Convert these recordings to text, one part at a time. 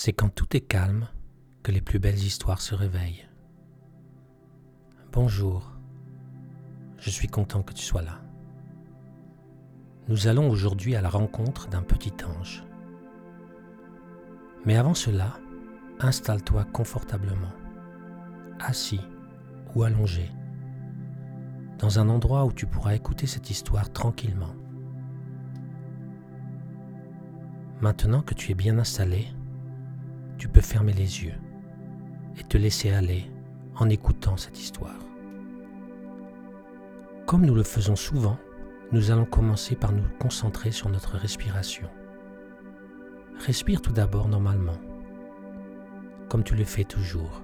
C'est quand tout est calme que les plus belles histoires se réveillent. Bonjour, je suis content que tu sois là. Nous allons aujourd'hui à la rencontre d'un petit ange. Mais avant cela, installe-toi confortablement, assis ou allongé, dans un endroit où tu pourras écouter cette histoire tranquillement. Maintenant que tu es bien installé, tu peux fermer les yeux et te laisser aller en écoutant cette histoire. Comme nous le faisons souvent, nous allons commencer par nous concentrer sur notre respiration. Respire tout d'abord normalement, comme tu le fais toujours.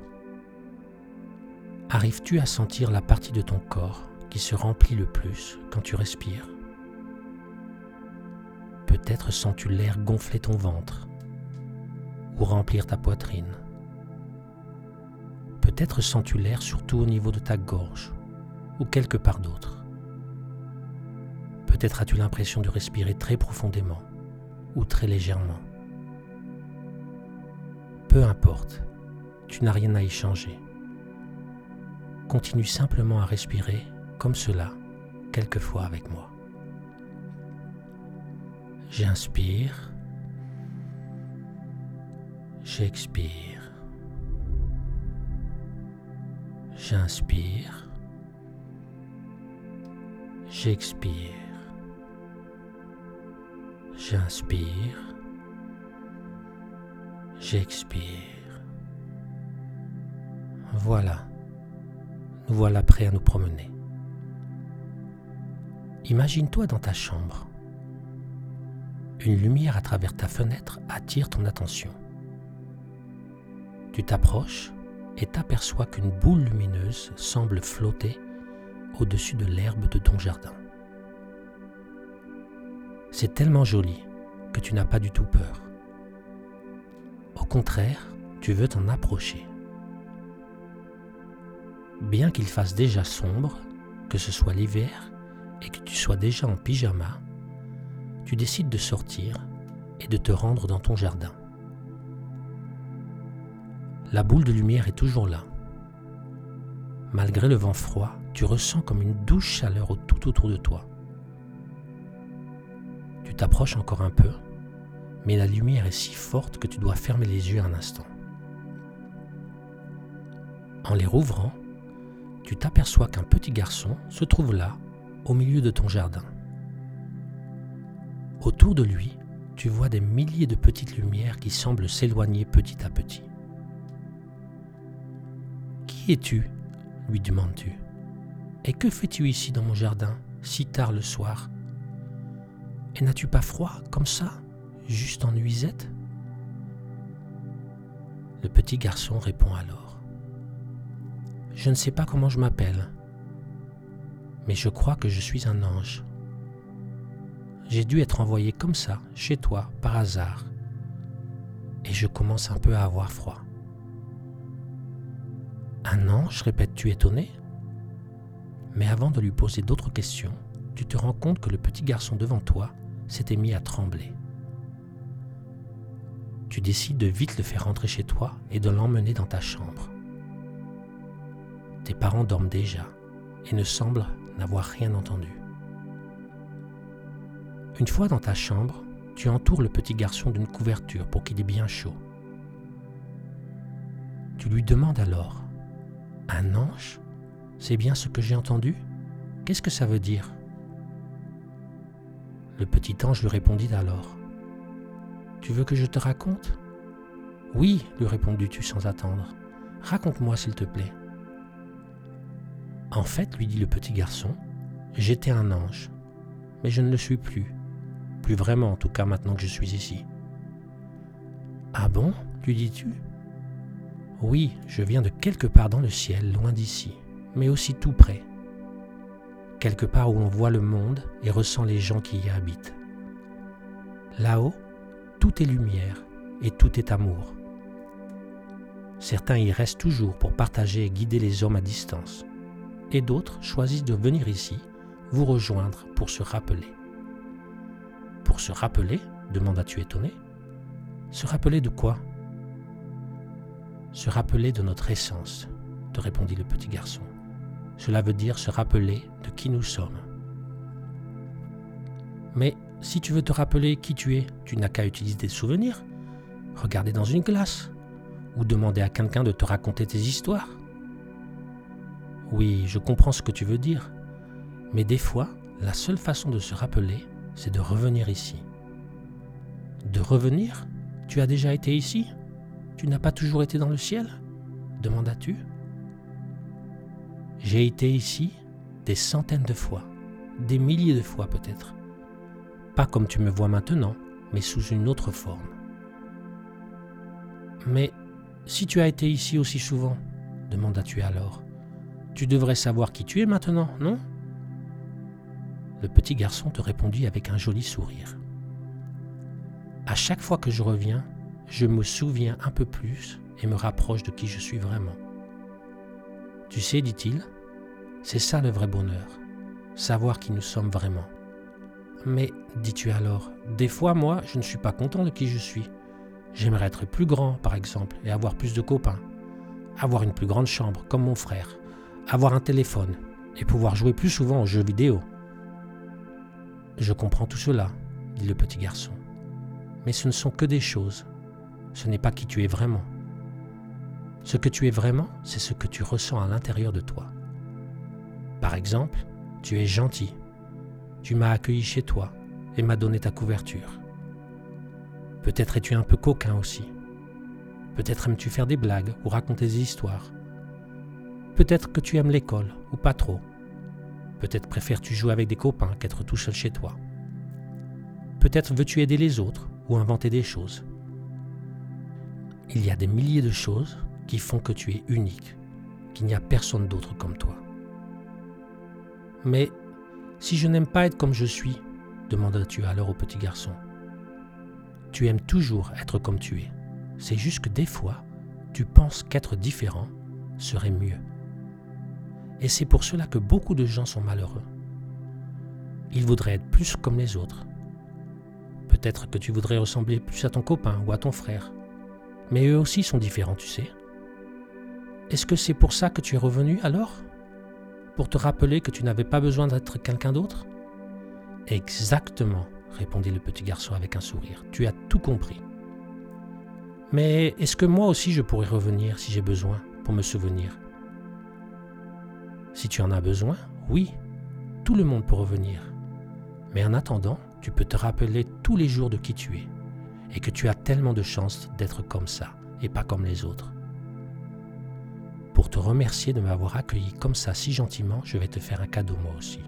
Arrives-tu à sentir la partie de ton corps qui se remplit le plus quand tu respires? Peut-être sens-tu l'air gonfler ton ventre ou remplir ta poitrine. Peut-être sens-tu l'air surtout au niveau de ta gorge ou quelque part d'autre. Peut-être as-tu l'impression de respirer très profondément ou très légèrement. Peu importe, tu n'as rien à y changer. Continue simplement à respirer comme cela quelquefois avec moi. J'inspire J'expire. J'inspire. J'expire. J'inspire. J'expire. Voilà. Nous voilà prêts à nous promener. Imagine-toi dans ta chambre. Une lumière à travers ta fenêtre attire ton attention. Tu t'approches et t'aperçois qu'une boule lumineuse semble flotter au-dessus de l'herbe de ton jardin. C'est tellement joli que tu n'as pas du tout peur. Au contraire, tu veux t'en approcher. Bien qu'il fasse déjà sombre, que ce soit l'hiver et que tu sois déjà en pyjama, tu décides de sortir et de te rendre dans ton jardin. La boule de lumière est toujours là. Malgré le vent froid, tu ressens comme une douce chaleur tout autour de toi. Tu t'approches encore un peu, mais la lumière est si forte que tu dois fermer les yeux un instant. En les rouvrant, tu t'aperçois qu'un petit garçon se trouve là, au milieu de ton jardin. Autour de lui, tu vois des milliers de petites lumières qui semblent s'éloigner petit à petit. Qui es-tu? lui demandes-tu. Et que fais-tu ici dans mon jardin, si tard le soir? Et n'as-tu pas froid comme ça, juste en nuisette? Le petit garçon répond alors. Je ne sais pas comment je m'appelle, mais je crois que je suis un ange. J'ai dû être envoyé comme ça, chez toi, par hasard, et je commence un peu à avoir froid. Un ange répètes-tu étonné? Mais avant de lui poser d'autres questions, tu te rends compte que le petit garçon devant toi s'était mis à trembler. Tu décides de vite le faire rentrer chez toi et de l'emmener dans ta chambre. Tes parents dorment déjà et ne semblent n'avoir rien entendu. Une fois dans ta chambre, tu entoures le petit garçon d'une couverture pour qu'il ait bien chaud. Tu lui demandes alors un ange? C'est bien ce que j'ai entendu? Qu'est-ce que ça veut dire? Le petit ange lui répondit alors. Tu veux que je te raconte? Oui, lui répondis-tu sans attendre. Raconte-moi s'il te plaît. En fait, lui dit le petit garçon, j'étais un ange, mais je ne le suis plus. Plus vraiment en tout cas maintenant que je suis ici. Ah bon lui dis-tu? Oui, je viens de quelque part dans le ciel, loin d'ici, mais aussi tout près. Quelque part où on voit le monde et ressent les gens qui y habitent. Là-haut, tout est lumière et tout est amour. Certains y restent toujours pour partager et guider les hommes à distance, et d'autres choisissent de venir ici, vous rejoindre pour se rappeler. Pour se rappeler demanda-tu étonné. Se rappeler de quoi? Se rappeler de notre essence, te répondit le petit garçon. Cela veut dire se rappeler de qui nous sommes. Mais si tu veux te rappeler qui tu es, tu n'as qu'à utiliser des souvenirs, regarder dans une glace, ou demander à quelqu'un de te raconter tes histoires. Oui, je comprends ce que tu veux dire, mais des fois, la seule façon de se rappeler, c'est de revenir ici. De revenir? Tu as déjà été ici? Tu n'as pas toujours été dans le ciel? demandas-tu. J'ai été ici des centaines de fois, des milliers de fois peut-être. Pas comme tu me vois maintenant, mais sous une autre forme. Mais si tu as été ici aussi souvent, demandas-tu alors, tu devrais savoir qui tu es maintenant, non? Le petit garçon te répondit avec un joli sourire. À chaque fois que je reviens, je me souviens un peu plus et me rapproche de qui je suis vraiment. Tu sais, dit-il, c'est ça le vrai bonheur, savoir qui nous sommes vraiment. Mais, dis-tu alors, des fois moi, je ne suis pas content de qui je suis. J'aimerais être plus grand, par exemple, et avoir plus de copains. Avoir une plus grande chambre, comme mon frère. Avoir un téléphone, et pouvoir jouer plus souvent aux jeux vidéo. Je comprends tout cela, dit le petit garçon. Mais ce ne sont que des choses. Ce n'est pas qui tu es vraiment. Ce que tu es vraiment, c'est ce que tu ressens à l'intérieur de toi. Par exemple, tu es gentil. Tu m'as accueilli chez toi et m'as donné ta couverture. Peut-être es-tu un peu coquin aussi. Peut-être aimes-tu faire des blagues ou raconter des histoires. Peut-être que tu aimes l'école ou pas trop. Peut-être préfères-tu jouer avec des copains qu'être tout seul chez toi. Peut-être veux-tu aider les autres ou inventer des choses. Il y a des milliers de choses qui font que tu es unique, qu'il n'y a personne d'autre comme toi. Mais si je n'aime pas être comme je suis, demandas-tu alors au petit garçon. Tu aimes toujours être comme tu es. C'est juste que des fois, tu penses qu'être différent serait mieux. Et c'est pour cela que beaucoup de gens sont malheureux. Ils voudraient être plus comme les autres. Peut-être que tu voudrais ressembler plus à ton copain ou à ton frère. Mais eux aussi sont différents, tu sais. Est-ce que c'est pour ça que tu es revenu alors? Pour te rappeler que tu n'avais pas besoin d'être quelqu'un d'autre? Exactement, répondit le petit garçon avec un sourire. Tu as tout compris. Mais est-ce que moi aussi je pourrais revenir si j'ai besoin pour me souvenir? Si tu en as besoin, oui, tout le monde peut revenir. Mais en attendant, tu peux te rappeler tous les jours de qui tu es et que tu as tellement de chance d'être comme ça et pas comme les autres. Pour te remercier de m'avoir accueilli comme ça si gentiment, je vais te faire un cadeau moi aussi.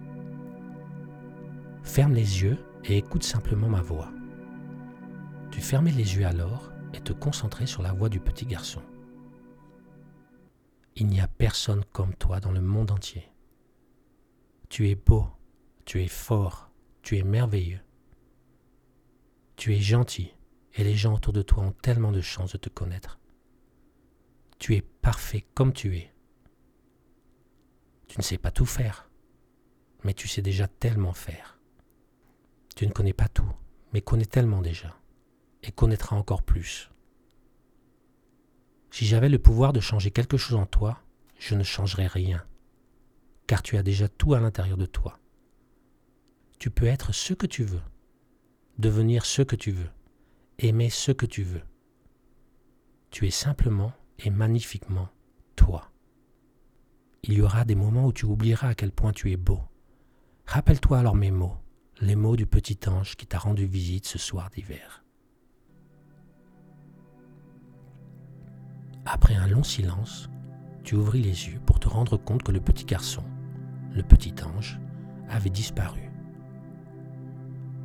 Ferme les yeux et écoute simplement ma voix. Tu fermais les yeux alors et te concentrais sur la voix du petit garçon. Il n'y a personne comme toi dans le monde entier. Tu es beau, tu es fort, tu es merveilleux. Tu es gentil et les gens autour de toi ont tellement de chance de te connaître. Tu es parfait comme tu es. Tu ne sais pas tout faire, mais tu sais déjà tellement faire. Tu ne connais pas tout, mais connais tellement déjà, et connaîtras encore plus. Si j'avais le pouvoir de changer quelque chose en toi, je ne changerais rien, car tu as déjà tout à l'intérieur de toi. Tu peux être ce que tu veux, devenir ce que tu veux, aimer ce que tu veux. Tu es simplement et magnifiquement toi. Il y aura des moments où tu oublieras à quel point tu es beau. Rappelle-toi alors mes mots, les mots du petit ange qui t'a rendu visite ce soir d'hiver. Après un long silence, tu ouvris les yeux pour te rendre compte que le petit garçon, le petit ange, avait disparu.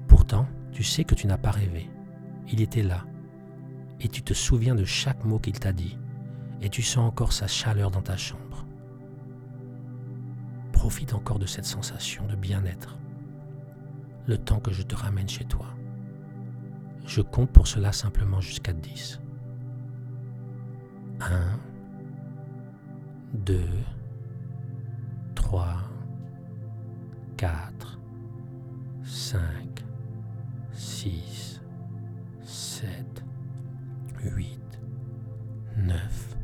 Pourtant, tu sais que tu n'as pas rêvé. Il était là, et tu te souviens de chaque mot qu'il t'a dit, et tu sens encore sa chaleur dans ta chambre. Profite encore de cette sensation de bien-être, le temps que je te ramène chez toi. Je compte pour cela simplement jusqu'à 10. 1, 2, 3, 4, 5, 6, 7, 8, 9,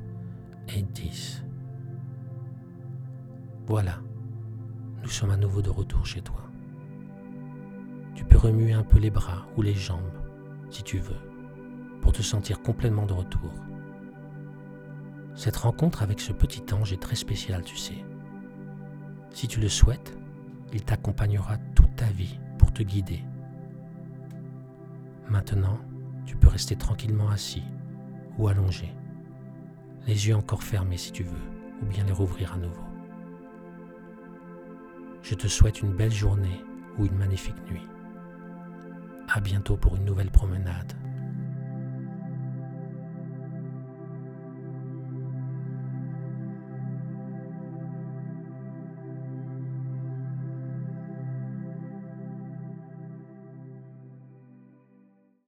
et 10. Voilà, nous sommes à nouveau de retour chez toi. Tu peux remuer un peu les bras ou les jambes, si tu veux, pour te sentir complètement de retour. Cette rencontre avec ce petit ange est très spéciale, tu sais. Si tu le souhaites, il t'accompagnera toute ta vie pour te guider. Maintenant, tu peux rester tranquillement assis ou allongé, les yeux encore fermés si tu veux, ou bien les rouvrir à nouveau. Je te souhaite une belle journée ou une magnifique nuit. À bientôt pour une nouvelle promenade